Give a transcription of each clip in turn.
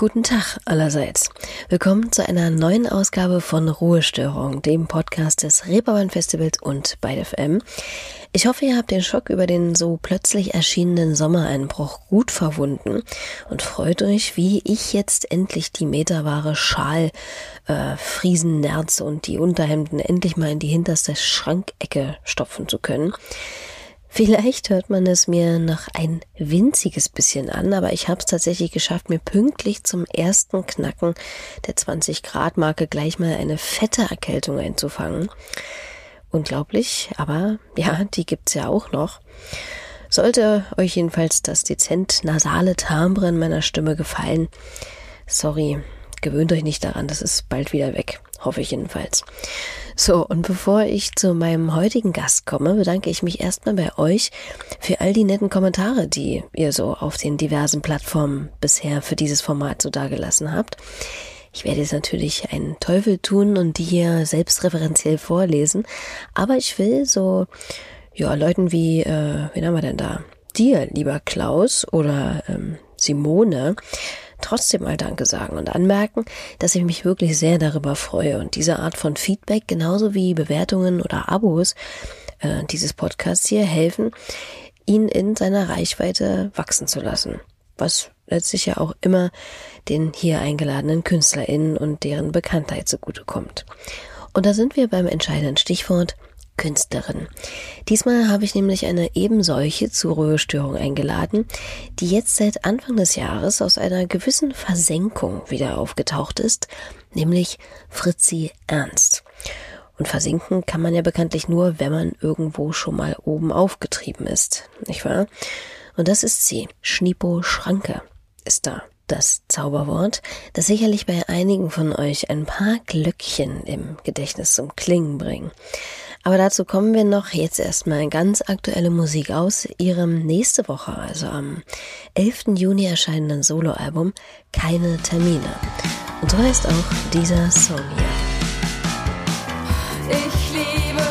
Guten Tag allerseits. Willkommen zu einer neuen Ausgabe von Ruhestörung, dem Podcast des Reeperbahn Festivals und bei FM. Ich hoffe, ihr habt den Schock über den so plötzlich erschienenen Sommereinbruch gut verwunden und freut euch, wie ich jetzt endlich die meterware Schal, äh, Friesennerz und die Unterhemden endlich mal in die hinterste Schrankecke stopfen zu können. Vielleicht hört man es mir noch ein winziges bisschen an, aber ich habe es tatsächlich geschafft, mir pünktlich zum ersten Knacken der 20 Grad Marke gleich mal eine fette Erkältung einzufangen. Unglaublich, aber ja, die gibt's ja auch noch. Sollte euch jedenfalls das dezent nasale Timbre in meiner Stimme gefallen, sorry, gewöhnt euch nicht daran, das ist bald wieder weg, hoffe ich jedenfalls. So, und bevor ich zu meinem heutigen Gast komme, bedanke ich mich erstmal bei euch für all die netten Kommentare, die ihr so auf den diversen Plattformen bisher für dieses Format so dagelassen habt. Ich werde jetzt natürlich einen Teufel tun und die hier selbstreferenziell vorlesen, aber ich will so, ja, Leuten wie, äh, wen haben wir denn da? Dir, lieber Klaus oder ähm, Simone, trotzdem mal Danke sagen und anmerken, dass ich mich wirklich sehr darüber freue und diese Art von Feedback genauso wie Bewertungen oder Abos äh, dieses Podcasts hier helfen, ihn in seiner Reichweite wachsen zu lassen. Was letztlich ja auch immer den hier eingeladenen KünstlerInnen und deren Bekanntheit zugutekommt. Und da sind wir beim entscheidenden Stichwort Künstlerin. Diesmal habe ich nämlich eine ebensolche zur Ruhestörung eingeladen, die jetzt seit Anfang des Jahres aus einer gewissen Versenkung wieder aufgetaucht ist, nämlich Fritzi Ernst. Und versinken kann man ja bekanntlich nur, wenn man irgendwo schon mal oben aufgetrieben ist, nicht wahr? Und das ist sie. Schnipo Schranke ist da das Zauberwort, das sicherlich bei einigen von euch ein paar Glöckchen im Gedächtnis zum Klingen bringen. Aber dazu kommen wir noch jetzt erstmal ganz aktuelle Musik aus ihrem nächste Woche, also am 11. Juni erscheinenden Soloalbum Keine Termine. Und so heißt auch dieser Song hier. Ich liebe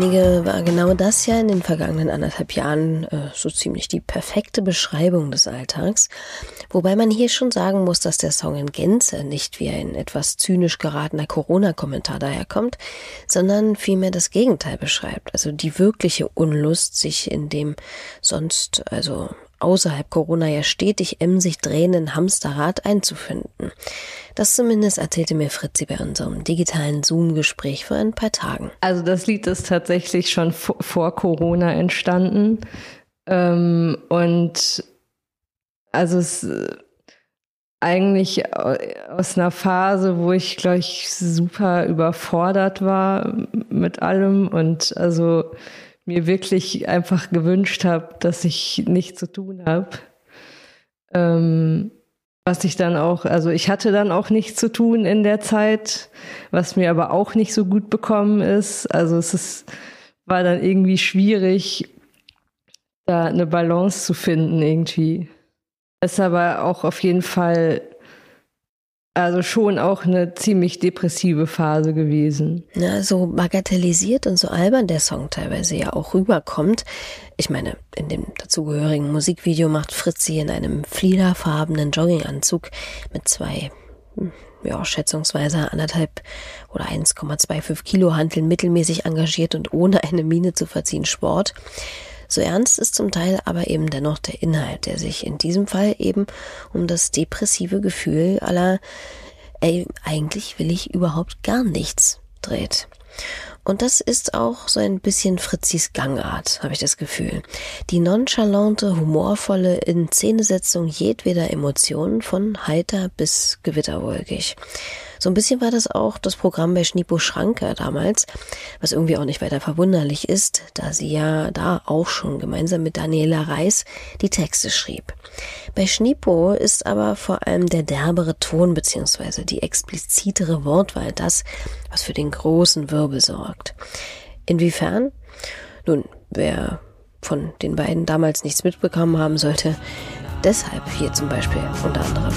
einige war genau das ja in den vergangenen anderthalb Jahren äh, so ziemlich die perfekte Beschreibung des Alltags. Wobei man hier schon sagen muss, dass der Song in Gänze nicht wie ein etwas zynisch geratener Corona-Kommentar daherkommt, sondern vielmehr das Gegenteil beschreibt. Also die wirkliche Unlust, sich in dem sonst, also außerhalb Corona ja stetig emsig drehenden Hamsterrad einzufinden. Das zumindest erzählte mir Fritzi bei unserem digitalen Zoom-Gespräch vor ein paar Tagen. Also das Lied ist tatsächlich schon vor, Corona entstanden. Ähm, und also es ist eigentlich aus einer Phase, wo ich, glaube ich, super überfordert war mit allem und also mir wirklich einfach gewünscht habe, dass ich nichts zu tun habe. Ähm, was ich dann auch, also ich hatte dann auch nichts zu tun in der Zeit, was mir aber auch nicht so gut bekommen ist. Also es ist, war dann irgendwie schwierig, da eine Balance zu finden irgendwie. Ist aber auch auf jeden Fall, also schon auch eine ziemlich depressive Phase gewesen. Na, so bagatellisiert und so albern der Song teilweise ja auch rüberkommt. Ich meine, in dem dazugehörigen Musikvideo macht Fritzi in einem fliederfarbenen Jogginganzug mit zwei, hm, ja, schätzungsweise anderthalb oder 1,25 Kilo Hanteln mittelmäßig engagiert und ohne eine Miene zu verziehen Sport. So ernst ist zum Teil aber eben dennoch der Inhalt, der sich in diesem Fall eben um das depressive Gefühl aller, ey, eigentlich will ich überhaupt gar nichts dreht. Und das ist auch so ein bisschen Fritzis Gangart, habe ich das Gefühl. Die nonchalante, humorvolle Inszenesetzung jedweder Emotionen von heiter bis gewitterwolkig. So ein bisschen war das auch das Programm bei Schnipo Schranke damals, was irgendwie auch nicht weiter verwunderlich ist, da sie ja da auch schon gemeinsam mit Daniela Reis die Texte schrieb. Bei Schnipo ist aber vor allem der derbere Ton bzw. die explizitere Wortwahl das, was für den großen Wirbel sorgt. Inwiefern? Nun, wer von den beiden damals nichts mitbekommen haben sollte, deshalb hier zum Beispiel unter anderem.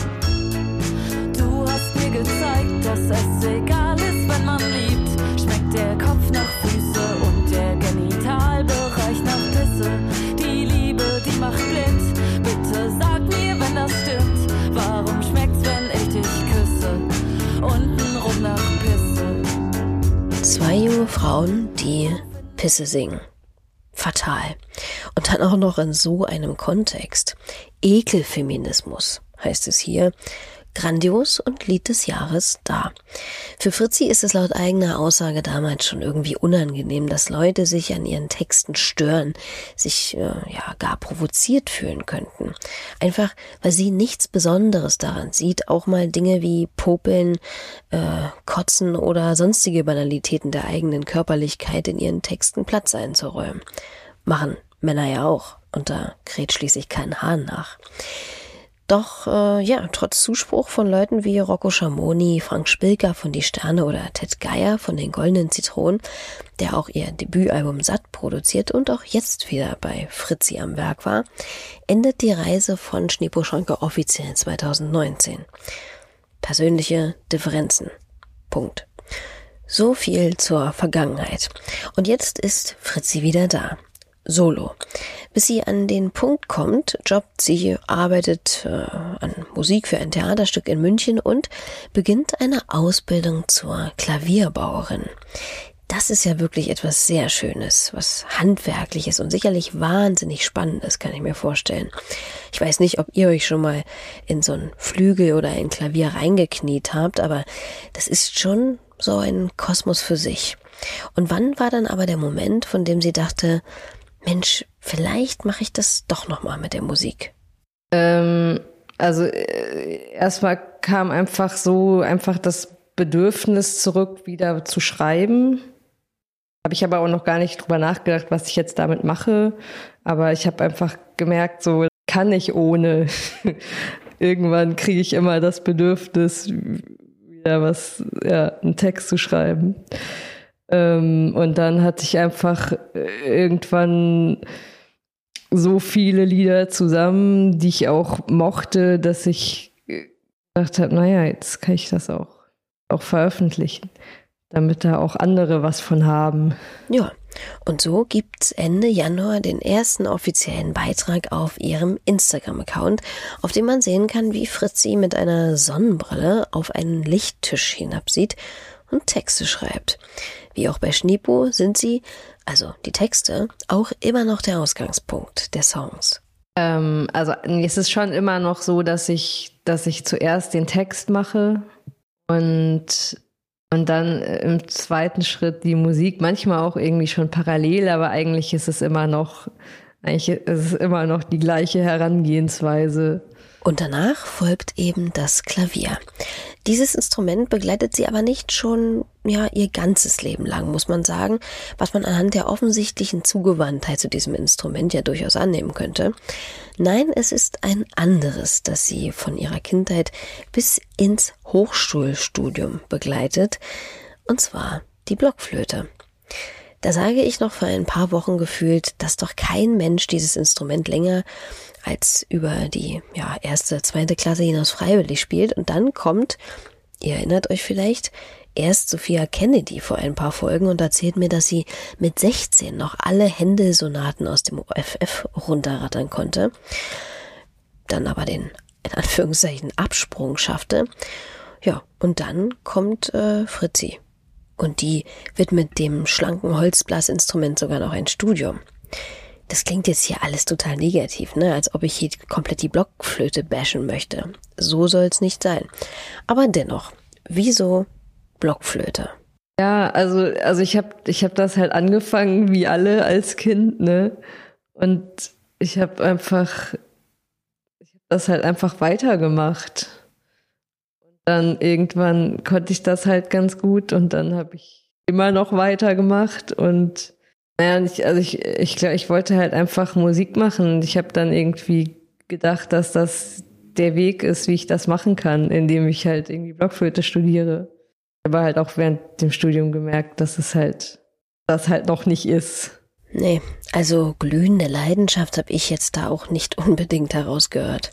Gezeigt, dass es egal ist, wenn man liebt. Schmeckt der Kopf nach Füße und der Genitalbereich nach Pisse. Die Liebe, die macht blind. Bitte sag mir, wenn das stimmt. Warum schmeckt's, wenn ich dich küsse? Untenrum nach Pisse. Zwei junge Frauen, die Pisse singen. Fatal. Und dann auch noch in so einem Kontext. Ekelfeminismus heißt es hier. Grandios und Lied des Jahres da. Für Fritzi ist es laut eigener Aussage damals schon irgendwie unangenehm, dass Leute sich an ihren Texten stören, sich äh, ja gar provoziert fühlen könnten. Einfach, weil sie nichts Besonderes daran sieht, auch mal Dinge wie Popeln, äh, Kotzen oder sonstige Banalitäten der eigenen Körperlichkeit in ihren Texten Platz einzuräumen. Machen Männer ja auch, und da kräht schließlich kein Hahn nach. Doch äh, ja, trotz Zuspruch von Leuten wie Rocco Schamoni, Frank Spilker von Die Sterne oder Ted Geier von den Goldenen Zitronen, der auch ihr Debütalbum Satt produziert und auch jetzt wieder bei Fritzi am Werk war, endet die Reise von Schneepo Schranke offiziell 2019. Persönliche Differenzen. Punkt. So viel zur Vergangenheit. Und jetzt ist Fritzi wieder da. Solo. Bis sie an den Punkt kommt, jobbt sie, arbeitet äh, an Musik für ein Theaterstück in München und beginnt eine Ausbildung zur Klavierbauerin. Das ist ja wirklich etwas sehr Schönes, was handwerkliches und sicherlich wahnsinnig spannendes, kann ich mir vorstellen. Ich weiß nicht, ob ihr euch schon mal in so ein Flügel oder ein Klavier reingekniet habt, aber das ist schon so ein Kosmos für sich. Und wann war dann aber der Moment, von dem sie dachte, Mensch, vielleicht mache ich das doch noch mal mit der Musik. Ähm, also äh, erstmal kam einfach so einfach das Bedürfnis zurück, wieder zu schreiben. Habe ich aber auch noch gar nicht drüber nachgedacht, was ich jetzt damit mache. Aber ich habe einfach gemerkt, so kann ich ohne. Irgendwann kriege ich immer das Bedürfnis, wieder was, ja, einen Text zu schreiben. Ähm, und dann hatte ich einfach äh, irgendwann so viele Lieder zusammen, die ich auch mochte, dass ich gedacht habe, naja, jetzt kann ich das auch, auch veröffentlichen, damit da auch andere was von haben. Ja, und so gibt's Ende Januar den ersten offiziellen Beitrag auf ihrem Instagram-Account, auf dem man sehen kann, wie Fritzi mit einer Sonnenbrille auf einen Lichttisch hinabsieht und Texte schreibt. Wie auch bei Schneepo sind sie, also die Texte, auch immer noch der Ausgangspunkt der Songs. Ähm, also es ist schon immer noch so, dass ich, dass ich zuerst den Text mache und, und dann im zweiten Schritt die Musik, manchmal auch irgendwie schon parallel, aber eigentlich ist es immer noch, eigentlich ist es immer noch die gleiche Herangehensweise. Und danach folgt eben das Klavier. Dieses Instrument begleitet sie aber nicht schon, ja, ihr ganzes Leben lang, muss man sagen, was man anhand der offensichtlichen Zugewandtheit zu diesem Instrument ja durchaus annehmen könnte. Nein, es ist ein anderes, das sie von ihrer Kindheit bis ins Hochschulstudium begleitet, und zwar die Blockflöte. Da sage ich noch vor ein paar Wochen gefühlt, dass doch kein Mensch dieses Instrument länger als über die ja, erste, zweite Klasse hinaus freiwillig spielt. Und dann kommt, ihr erinnert euch vielleicht, erst Sophia Kennedy vor ein paar Folgen und erzählt mir, dass sie mit 16 noch alle Händelsonaten aus dem OFF runterrattern konnte. Dann aber den, in Anführungszeichen, Absprung schaffte. Ja, und dann kommt äh, Fritzi. Und die widmet dem schlanken Holzblasinstrument sogar noch ein Studium. Das klingt jetzt hier alles total negativ, ne? als ob ich hier komplett die Blockflöte bashen möchte. So soll's nicht sein. Aber dennoch, wieso Blockflöte? Ja, also, also ich habe ich hab das halt angefangen wie alle als Kind, ne? Und ich habe einfach, ich habe das halt einfach weitergemacht. Und dann irgendwann konnte ich das halt ganz gut und dann habe ich immer noch weitergemacht und naja, ich, also ich, ich glaube, ich wollte halt einfach Musik machen. Ich habe dann irgendwie gedacht, dass das der Weg ist, wie ich das machen kann, indem ich halt irgendwie Blockflöte studiere. Aber halt auch während dem Studium gemerkt, dass es halt das halt noch nicht ist. Nee, also glühende Leidenschaft habe ich jetzt da auch nicht unbedingt herausgehört.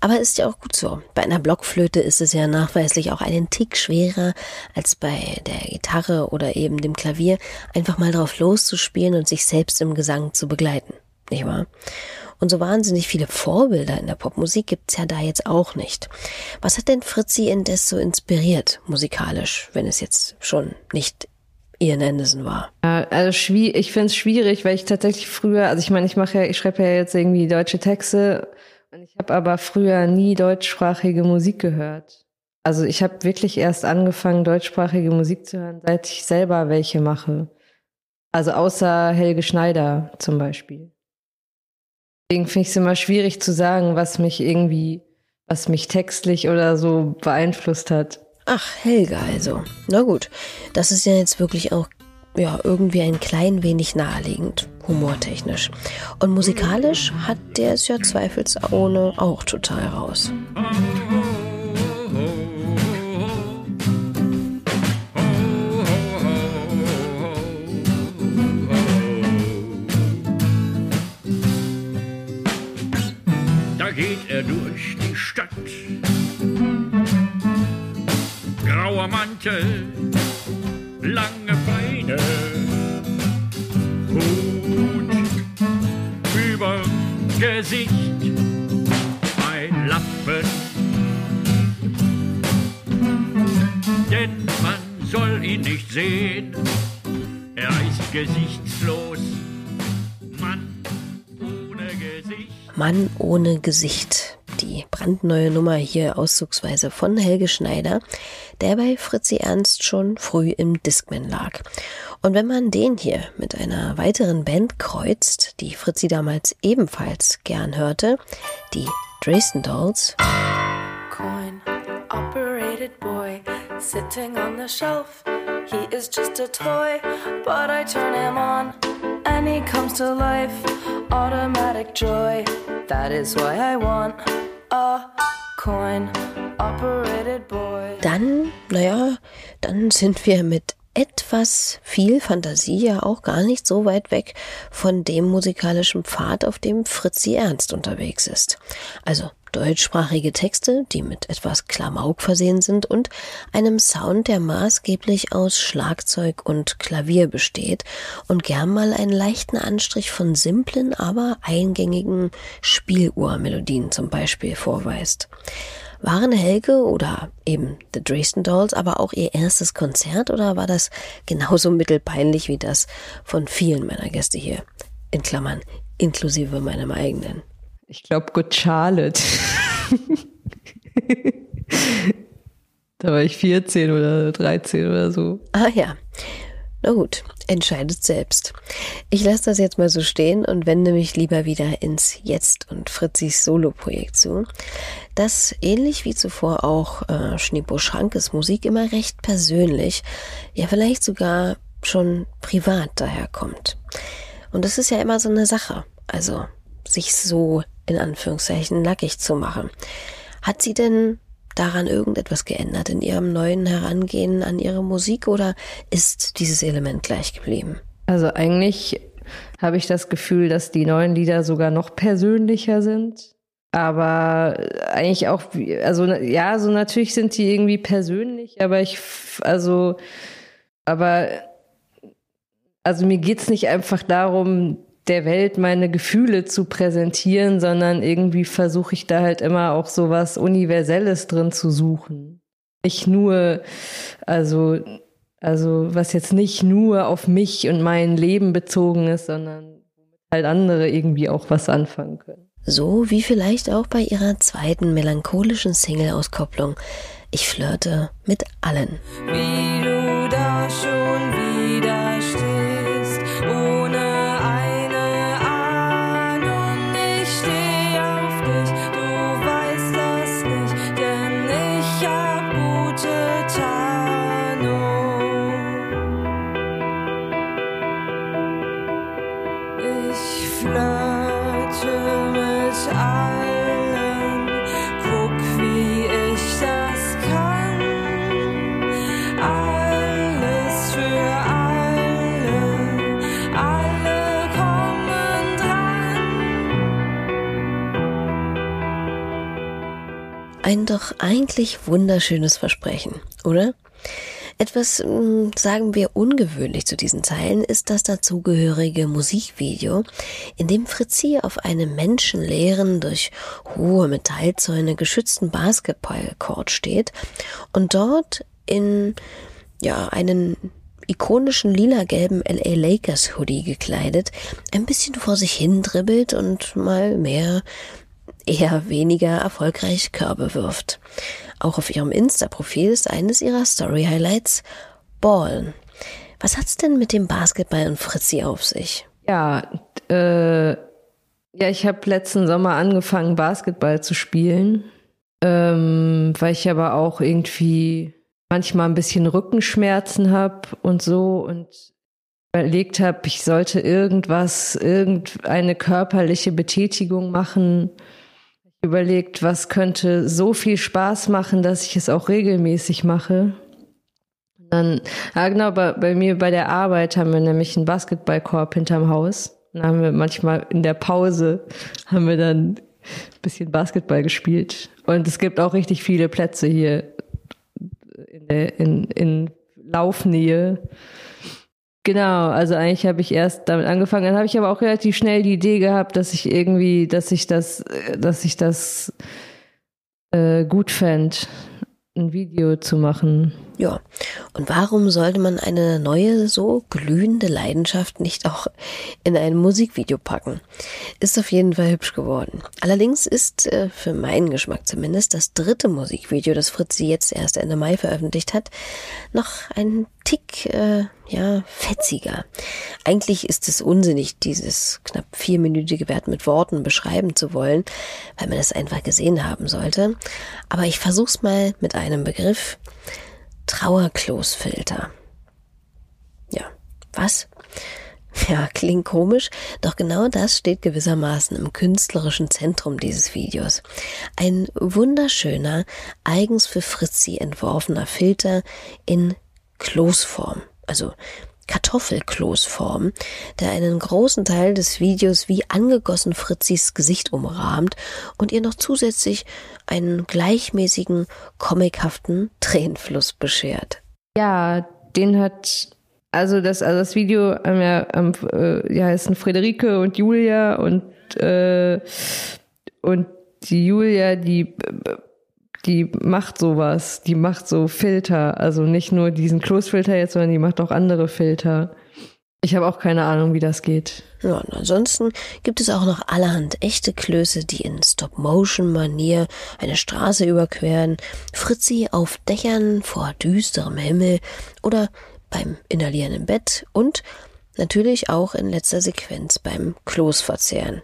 Aber ist ja auch gut so. Bei einer Blockflöte ist es ja nachweislich auch einen Tick schwerer als bei der Gitarre oder eben dem Klavier, einfach mal drauf loszuspielen und sich selbst im Gesang zu begleiten. Nicht wahr? Und so wahnsinnig viele Vorbilder in der Popmusik gibt's ja da jetzt auch nicht. Was hat denn Fritzi indes so inspiriert, musikalisch, wenn es jetzt schon nicht Ian Anderson war? Also ich finde es schwierig, weil ich tatsächlich früher, also ich meine, ich mache ja, ich schreibe ja jetzt irgendwie deutsche Texte und ich habe aber früher nie deutschsprachige Musik gehört. Also ich habe wirklich erst angefangen, deutschsprachige Musik zu hören, seit ich selber welche mache. Also außer Helge Schneider zum Beispiel. Deswegen finde ich es immer schwierig zu sagen, was mich irgendwie, was mich textlich oder so beeinflusst hat. Ach, Helga also. Na gut, das ist ja jetzt wirklich auch ja, irgendwie ein klein wenig naheliegend, humortechnisch. Und musikalisch hat der es ja zweifelsohne auch total raus. Da geht er durch die Stadt grauer Mantel, lange Beine, Hut über Gesicht, ein Lappen. Denn man soll ihn nicht sehen, er ist gesichtslos. Mann ohne Gesicht. Mann ohne Gesicht brandneue Nummer hier auszugsweise von Helge Schneider, der bei Fritzi Ernst schon früh im Discman lag. Und wenn man den hier mit einer weiteren Band kreuzt, die Fritzi damals ebenfalls gern hörte, die Dresden Dolls. Coin operated boy sitting on the shelf. He is just a toy, but I turn him on and he comes to life. Automatic joy, that is why I want coin operated boy. Dann, naja, dann sind wir mit etwas viel Fantasie ja auch gar nicht so weit weg von dem musikalischen Pfad, auf dem Fritzi Ernst unterwegs ist. Also deutschsprachige Texte, die mit etwas Klamauk versehen sind und einem Sound, der maßgeblich aus Schlagzeug und Klavier besteht und gern mal einen leichten Anstrich von simplen, aber eingängigen Spieluhrmelodien zum Beispiel vorweist. Waren Helge oder eben The Dresden Dolls aber auch ihr erstes Konzert oder war das genauso mittelpeinlich wie das von vielen meiner Gäste hier? In Klammern, inklusive meinem eigenen. Ich glaube Good Charlotte. da war ich 14 oder 13 oder so. Ah ja. Na gut, entscheidet selbst. Ich lasse das jetzt mal so stehen und wende mich lieber wieder ins Jetzt und Fritzis Solo-Projekt zu, das ähnlich wie zuvor auch äh, Schneepo Schrankes Musik immer recht persönlich, ja vielleicht sogar schon privat daherkommt. Und das ist ja immer so eine Sache. Also sich so in Anführungszeichen nackig zu machen. Hat sie denn daran irgendetwas geändert in ihrem neuen Herangehen an ihre Musik oder ist dieses Element gleich geblieben? Also eigentlich habe ich das Gefühl, dass die neuen Lieder sogar noch persönlicher sind. Aber eigentlich auch, also ja, so natürlich sind die irgendwie persönlich, aber ich, also, aber, also mir geht's nicht einfach darum, der Welt meine Gefühle zu präsentieren, sondern irgendwie versuche ich da halt immer auch so was Universelles drin zu suchen. Nicht nur, also, also was jetzt nicht nur auf mich und mein Leben bezogen ist, sondern halt andere irgendwie auch was anfangen können. So wie vielleicht auch bei ihrer zweiten melancholischen Single-Auskopplung. Ich flirte mit allen. Wie du da schon wieder flirte mit allen, guck wie ich das kann. Alles für alle, alle kommen dran. Ein doch eigentlich wunderschönes Versprechen, oder? Etwas, hm, sagen wir, ungewöhnlich zu diesen Zeilen ist das dazugehörige Musikvideo, in dem Fritzi auf einem menschenleeren, durch hohe Metallzäune geschützten Basketballcourt steht und dort in, ja, einen ikonischen lila-gelben LA Lakers Hoodie gekleidet, ein bisschen vor sich hin dribbelt und mal mehr, eher weniger erfolgreich Körbe wirft. Auch auf ihrem Insta-Profil ist eines ihrer Story-Highlights Ballen. Was hat's denn mit dem Basketball und Fritzi auf sich? Ja, äh, ja, ich habe letzten Sommer angefangen, Basketball zu spielen, ähm, weil ich aber auch irgendwie manchmal ein bisschen Rückenschmerzen habe und so und überlegt habe, ich sollte irgendwas, irgendeine körperliche Betätigung machen überlegt, was könnte so viel Spaß machen, dass ich es auch regelmäßig mache. Dann, ja genau, bei, bei mir bei der Arbeit haben wir nämlich einen Basketballkorb hinterm Haus. Dann haben wir manchmal in der Pause haben wir dann ein bisschen Basketball gespielt. Und es gibt auch richtig viele Plätze hier in, in, in Laufnähe. Genau, also eigentlich habe ich erst damit angefangen, dann habe ich aber auch relativ schnell die Idee gehabt, dass ich irgendwie, dass ich das, dass ich das äh, gut fände, ein Video zu machen. Ja, und warum sollte man eine neue, so glühende Leidenschaft nicht auch in ein Musikvideo packen? Ist auf jeden Fall hübsch geworden. Allerdings ist, äh, für meinen Geschmack zumindest, das dritte Musikvideo, das Fritzi jetzt erst Ende Mai veröffentlicht hat, noch ein Tick, äh, ja, fetziger. Eigentlich ist es unsinnig, dieses knapp vierminütige Wert mit Worten beschreiben zu wollen, weil man es einfach gesehen haben sollte. Aber ich versuch's mal mit einem Begriff, Trauerkloßfilter. Ja, was? Ja, klingt komisch, doch genau das steht gewissermaßen im künstlerischen Zentrum dieses Videos. Ein wunderschöner, eigens für Fritzi entworfener Filter in Kloßform, also Kartoffelkloßform, der einen großen Teil des Videos wie angegossen Fritzis Gesicht umrahmt und ihr noch zusätzlich einen gleichmäßigen, comichaften Tränenfluss beschert. Ja, den hat also das, also das Video ähm, ja, ähm, äh, ja, heißen Friederike und Julia und äh, und die Julia, die die macht sowas, die macht so Filter, also nicht nur diesen Close-Filter jetzt, sondern die macht auch andere Filter. Ich habe auch keine Ahnung, wie das geht. Ja, und ansonsten gibt es auch noch allerhand echte Klöße, die in Stop-Motion-Manier eine Straße überqueren, Fritzi auf Dächern vor düsterem Himmel oder beim Inhalieren im Bett und natürlich auch in letzter Sequenz beim Kloßverzehren.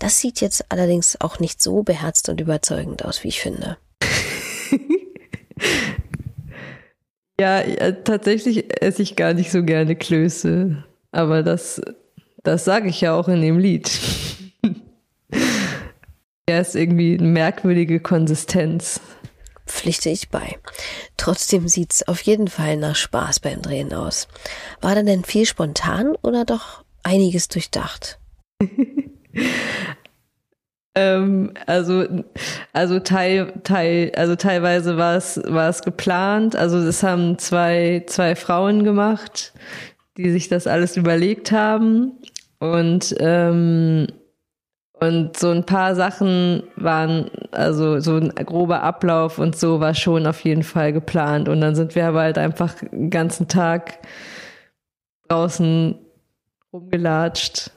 Das sieht jetzt allerdings auch nicht so beherzt und überzeugend aus, wie ich finde. Ja, ja, tatsächlich esse ich gar nicht so gerne Klöße. Aber das, das sage ich ja auch in dem Lied. ja, ist irgendwie eine merkwürdige Konsistenz. Pflichte ich bei. Trotzdem sieht's auf jeden Fall nach Spaß beim Drehen aus. War da denn viel spontan oder doch einiges durchdacht? Ähm, also, also teil, teil, also teilweise war es, war es geplant. Also das haben zwei, zwei Frauen gemacht, die sich das alles überlegt haben. Und, ähm, und so ein paar Sachen waren, also so ein grober Ablauf und so war schon auf jeden Fall geplant. Und dann sind wir aber halt einfach den ganzen Tag draußen rumgelatscht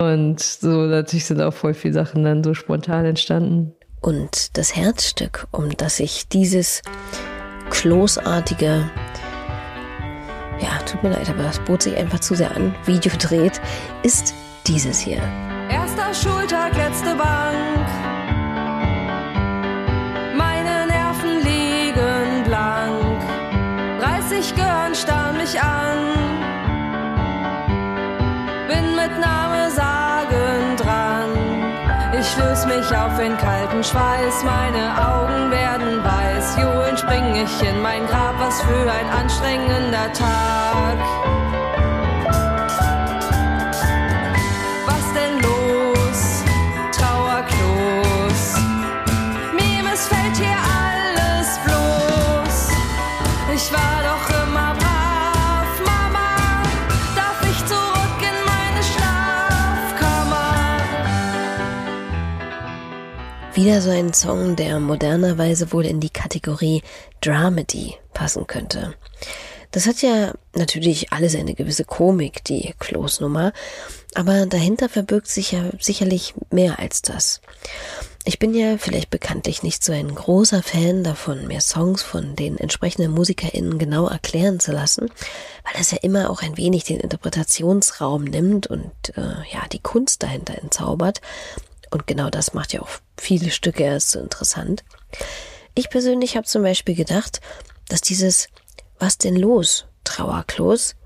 und so natürlich sind auch voll viele Sachen dann so spontan entstanden. Und das Herzstück, um das sich dieses kloßartige, ja, tut mir leid, aber das bot sich einfach zu sehr an, Video dreht, ist dieses hier. Erster Schultag, Schweiß, meine Augen werden weiß. Johlen spring ich in mein Grab, was für ein anstrengender Tag. Wieder so ein Song, der modernerweise wohl in die Kategorie Dramedy passen könnte. Das hat ja natürlich alles eine gewisse Komik, die Kloßnummer, aber dahinter verbirgt sich ja sicherlich mehr als das. Ich bin ja vielleicht bekanntlich nicht so ein großer Fan davon, mir Songs von den entsprechenden MusikerInnen genau erklären zu lassen, weil das ja immer auch ein wenig den Interpretationsraum nimmt und äh, ja die Kunst dahinter entzaubert. Und genau das macht ja auch viele Stücke erst so interessant. Ich persönlich habe zum Beispiel gedacht, dass dieses Was denn los, Trauerklos,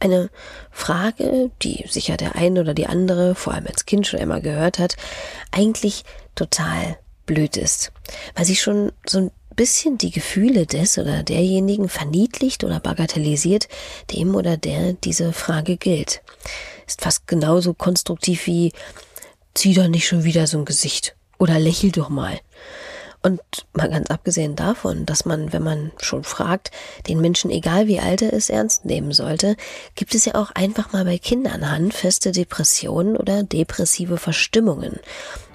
eine Frage, die sicher der eine oder die andere, vor allem als Kind schon einmal gehört hat, eigentlich total blöd ist, weil sie schon so ein bisschen die Gefühle des oder derjenigen verniedlicht oder bagatellisiert, dem oder der diese Frage gilt. Ist fast genauso konstruktiv wie zieh doch nicht schon wieder so ein Gesicht oder lächel doch mal. Und mal ganz abgesehen davon, dass man, wenn man schon fragt, den Menschen, egal wie alt er ist, ernst nehmen sollte, gibt es ja auch einfach mal bei Kindern handfeste Depressionen oder depressive Verstimmungen.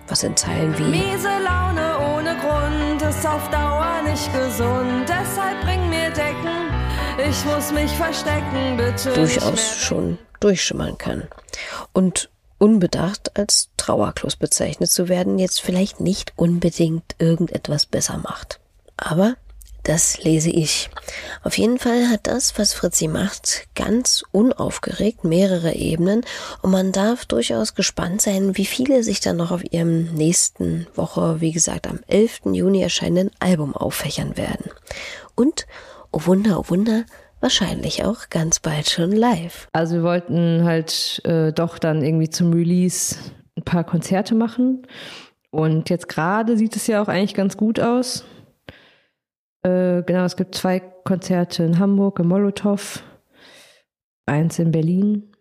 Was in Zeilen wie Miese Laune ohne Grund ist auf Dauer nicht gesund, deshalb bring mir Decken, ich muss mich verstecken, bitte. durchaus schon durchschimmern kann. Und unbedacht als Trauerklos bezeichnet zu werden, jetzt vielleicht nicht unbedingt irgendetwas besser macht. Aber das lese ich. Auf jeden Fall hat das, was Fritzi macht, ganz unaufgeregt mehrere Ebenen und man darf durchaus gespannt sein, wie viele sich dann noch auf ihrem nächsten Woche, wie gesagt, am 11. Juni erscheinenden Album auffächern werden. Und, oh Wunder, oh Wunder, wahrscheinlich auch ganz bald schon live. Also wir wollten halt äh, doch dann irgendwie zum Release ein paar Konzerte machen. Und jetzt gerade sieht es ja auch eigentlich ganz gut aus. Äh, genau, es gibt zwei Konzerte in Hamburg, im Molotow, eins in Berlin.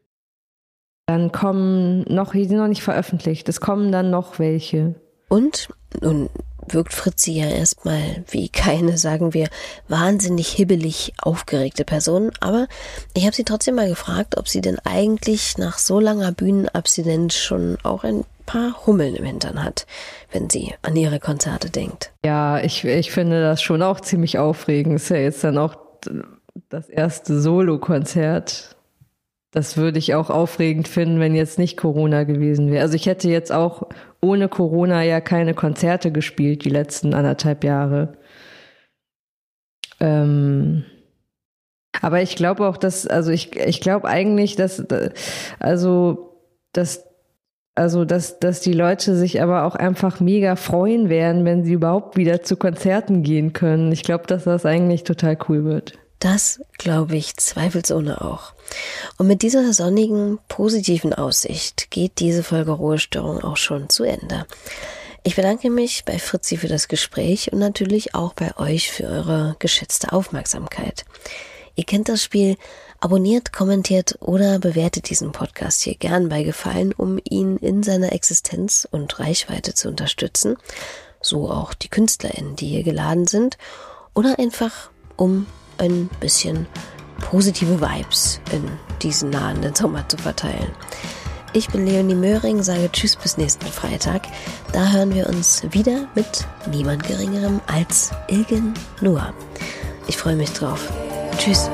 Dann kommen noch, die sind noch nicht veröffentlicht, es kommen dann noch welche. Und nun wirkt Fritzi ja erstmal wie keine, sagen wir, wahnsinnig hibbelig aufgeregte Person. Aber ich habe sie trotzdem mal gefragt, ob sie denn eigentlich nach so langer Bühnenabstinenz schon auch ein paar Hummeln im Hintern hat, wenn sie an ihre Konzerte denkt. Ja, ich, ich finde das schon auch ziemlich aufregend. Ist ja jetzt dann auch das erste Solo-Konzert. Das würde ich auch aufregend finden, wenn jetzt nicht Corona gewesen wäre. Also ich hätte jetzt auch ohne Corona ja keine Konzerte gespielt die letzten anderthalb Jahre. Ähm, aber ich glaube auch, dass, also ich, ich glaube eigentlich, dass, also, dass, also, dass, dass die Leute sich aber auch einfach mega freuen werden, wenn sie überhaupt wieder zu Konzerten gehen können. Ich glaube, dass das eigentlich total cool wird. Das glaube ich zweifelsohne auch. Und mit dieser sonnigen, positiven Aussicht geht diese Folge Ruhestörung auch schon zu Ende. Ich bedanke mich bei Fritzi für das Gespräch und natürlich auch bei euch für eure geschätzte Aufmerksamkeit. Ihr kennt das Spiel. Abonniert, kommentiert oder bewertet diesen Podcast hier gern bei Gefallen, um ihn in seiner Existenz und Reichweite zu unterstützen. So auch die KünstlerInnen, die hier geladen sind. Oder einfach, um ein bisschen positive Vibes in diesen nahenden Sommer zu verteilen. Ich bin Leonie Möhring, sage Tschüss bis nächsten Freitag. Da hören wir uns wieder mit niemand Geringerem als Ilgen Noah. Ich freue mich drauf. Tschüss.